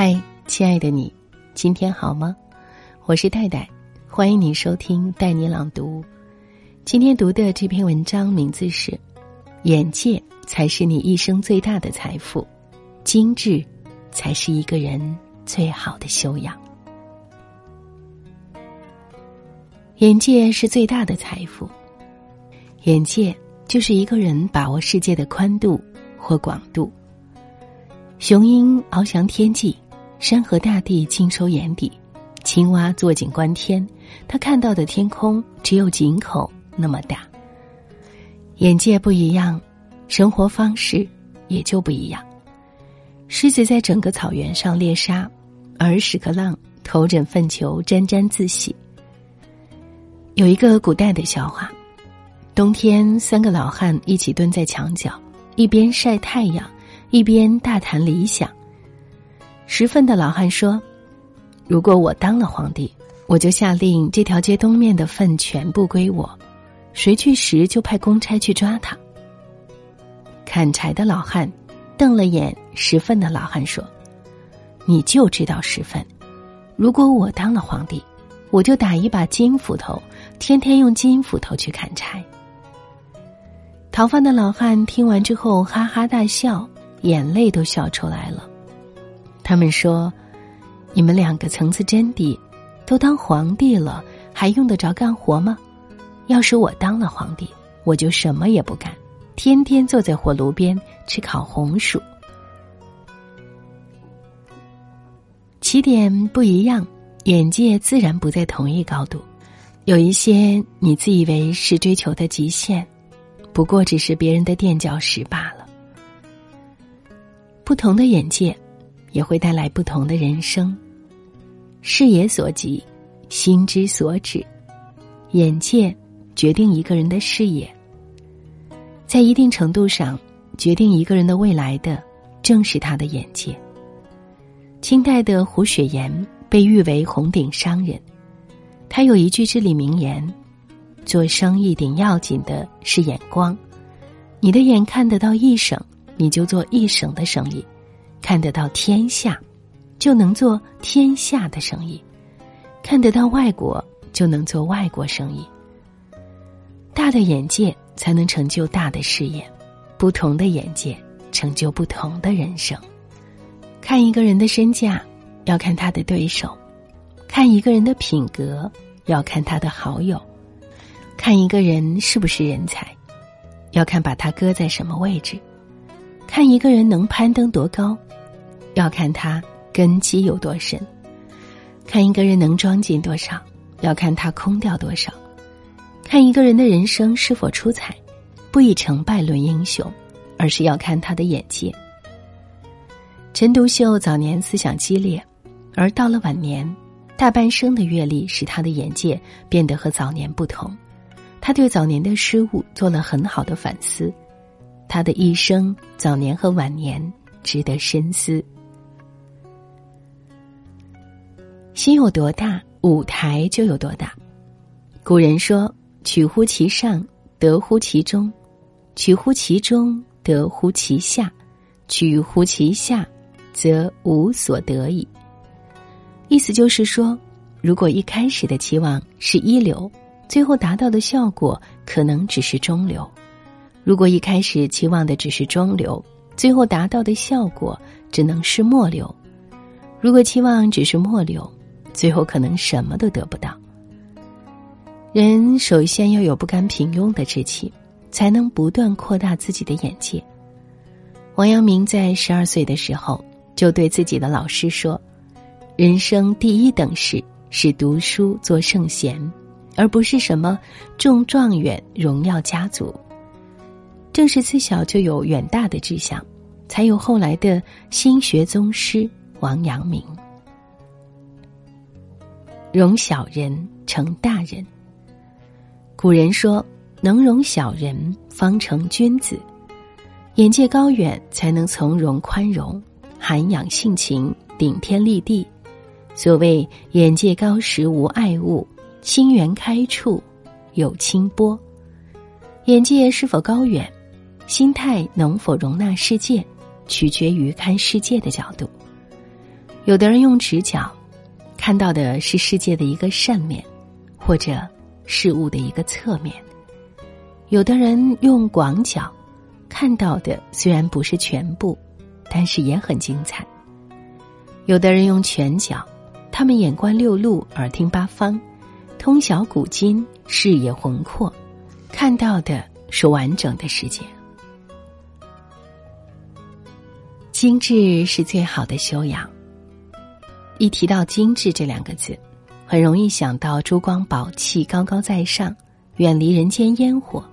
嗨，亲爱的你，今天好吗？我是戴戴，欢迎你收听带你朗读。今天读的这篇文章名字是《眼界才是你一生最大的财富》，精致才是一个人最好的修养。眼界是最大的财富，眼界就是一个人把握世界的宽度或广度。雄鹰翱翔天际，山河大地尽收眼底；青蛙坐井观天，他看到的天空只有井口那么大。眼界不一样，生活方式也就不一样。狮子在整个草原上猎杀，而屎壳郎头枕粪球沾沾自喜。有一个古代的笑话：冬天，三个老汉一起蹲在墙角，一边晒太阳。一边大谈理想。十分的老汉说：“如果我当了皇帝，我就下令这条街东面的粪全部归我，谁去拾就派公差去抓他。”砍柴的老汉瞪了眼十分的老汉说：“你就知道十分。如果我当了皇帝，我就打一把金斧头，天天用金斧头去砍柴。”逃犯的老汉听完之后哈哈大笑。眼泪都笑出来了。他们说：“你们两个层次真低，都当皇帝了，还用得着干活吗？要是我当了皇帝，我就什么也不干，天天坐在火炉边吃烤红薯。起点不一样，眼界自然不在同一高度。有一些你自以为是追求的极限，不过只是别人的垫脚石罢了。”不同的眼界，也会带来不同的人生。视野所及，心之所指。眼界决定一个人的视野，在一定程度上，决定一个人的未来的，正是他的眼界。清代的胡雪岩被誉为红顶商人，他有一句至理名言：“做生意顶要紧的是眼光，你的眼看得到一省。”你就做一省的生意，看得到天下，就能做天下的生意；看得到外国，就能做外国生意。大的眼界才能成就大的事业，不同的眼界成就不同的人生。看一个人的身价，要看他的对手；看一个人的品格，要看他的好友；看一个人是不是人才，要看把他搁在什么位置。看一个人能攀登多高，要看他根基有多深；看一个人能装进多少，要看他空掉多少；看一个人的人生是否出彩，不以成败论英雄，而是要看他的眼界。陈独秀早年思想激烈，而到了晚年，大半生的阅历使他的眼界变得和早年不同。他对早年的失误做了很好的反思。他的一生，早年和晚年，值得深思。心有多大，舞台就有多大。古人说：“取乎其上，得乎其中；取乎其中，得乎其下；取乎其下，则无所得矣。”意思就是说，如果一开始的期望是一流，最后达到的效果可能只是中流。如果一开始期望的只是中流，最后达到的效果只能是末流；如果期望只是末流，最后可能什么都得不到。人首先要有不甘平庸的志气，才能不断扩大自己的眼界。王阳明在十二岁的时候就对自己的老师说：“人生第一等事是读书做圣贤，而不是什么中状元、荣耀家族。”正是自小就有远大的志向，才有后来的心学宗师王阳明。容小人成大人。古人说：“能容小人，方成君子。”眼界高远，才能从容宽容、涵养性情、顶天立地。所谓“眼界高时无爱物，心源开处有清波”。眼界是否高远？心态能否容纳世界，取决于看世界的角度。有的人用直角，看到的是世界的一个扇面，或者事物的一个侧面；有的人用广角，看到的虽然不是全部，但是也很精彩；有的人用全角，他们眼观六路，耳听八方，通晓古今，视野宏阔，看到的是完整的世界。精致是最好的修养。一提到精致这两个字，很容易想到珠光宝气、高高在上，远离人间烟火。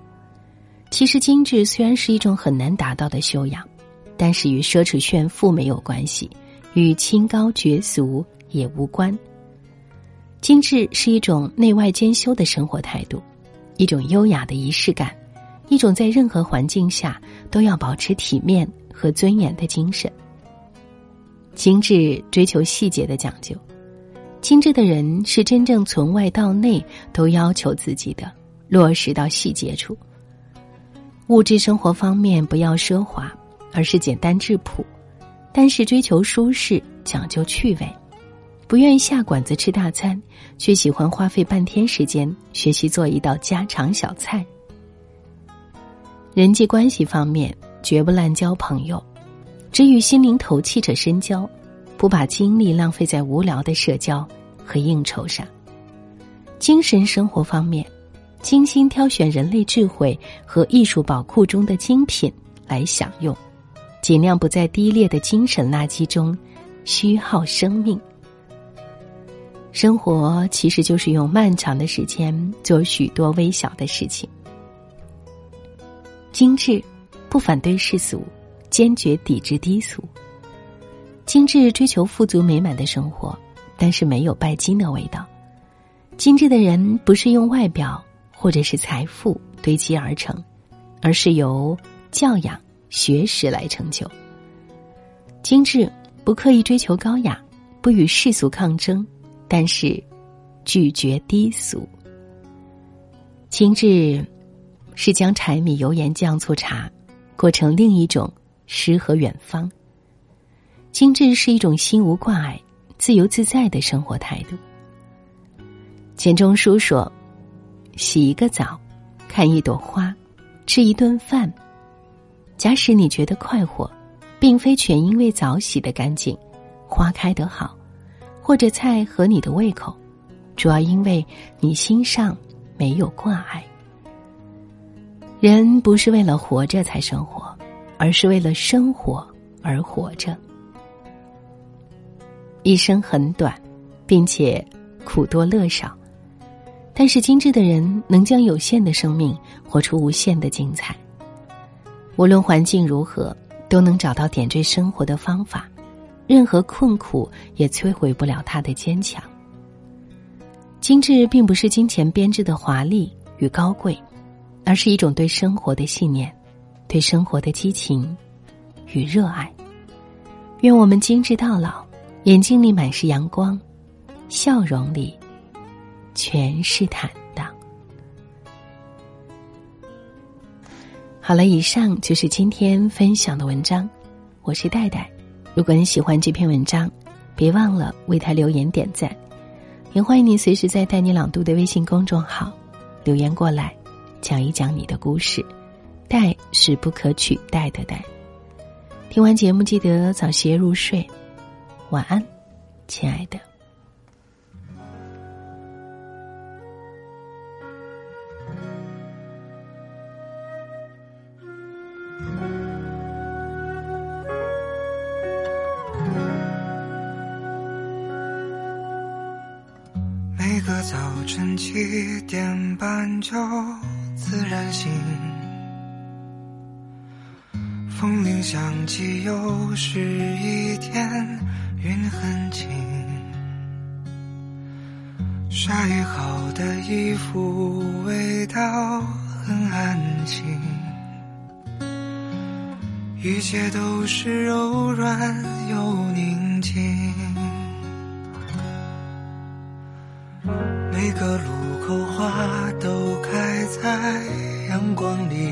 其实，精致虽然是一种很难达到的修养，但是与奢侈炫富没有关系，与清高绝俗也无关。精致是一种内外兼修的生活态度，一种优雅的仪式感，一种在任何环境下都要保持体面和尊严的精神。精致追求细节的讲究，精致的人是真正从外到内都要求自己的，落实到细节处。物质生活方面不要奢华，而是简单质朴，但是追求舒适，讲究趣味，不愿意下馆子吃大餐，却喜欢花费半天时间学习做一道家常小菜。人际关系方面，绝不滥交朋友。只与心灵投契者深交，不把精力浪费在无聊的社交和应酬上。精神生活方面，精心挑选人类智慧和艺术宝库中的精品来享用，尽量不在低劣的精神垃圾中虚耗生命。生活其实就是用漫长的时间做许多微小的事情。精致，不反对世俗。坚决抵制低俗，精致追求富足美满的生活，但是没有拜金的味道。精致的人不是用外表或者是财富堆积而成，而是由教养、学识来成就。精致不刻意追求高雅，不与世俗抗争，但是拒绝低俗。精致是将柴米油盐酱醋茶过成另一种。诗和远方。精致是一种心无挂碍、自由自在的生活态度。钱钟书说：“洗一个澡，看一朵花，吃一顿饭。假使你觉得快活，并非全因为澡洗得干净，花开得好，或者菜合你的胃口，主要因为你心上没有挂碍。人不是为了活着才生活。”而是为了生活而活着。一生很短，并且苦多乐少，但是精致的人能将有限的生命活出无限的精彩。无论环境如何，都能找到点缀生活的方法。任何困苦也摧毁不了他的坚强。精致并不是金钱编织的华丽与高贵，而是一种对生活的信念。对生活的激情与热爱，愿我们精致到老，眼睛里满是阳光，笑容里全是坦荡。好了，以上就是今天分享的文章，我是戴戴。如果你喜欢这篇文章，别忘了为他留言点赞，也欢迎你随时在“带你朗读”的微信公众号留言过来，讲一讲你的故事。代是不可取代的代。听完节目，记得早些入睡，晚安，亲爱的。每个早晨七点半就自然醒。风铃响起，又是一天，云很轻。晒好的衣服，味道很安静。一切都是柔软又宁静。每个路口，花都开在阳光里。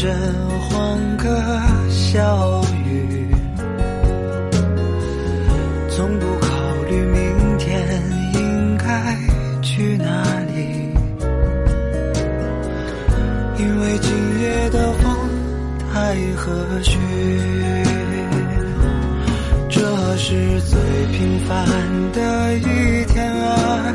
阵阵欢歌笑语，从不考虑明天应该去哪里，因为今夜的风太和煦。这是最平凡的一天啊，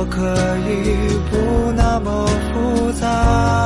我可以不那么复杂，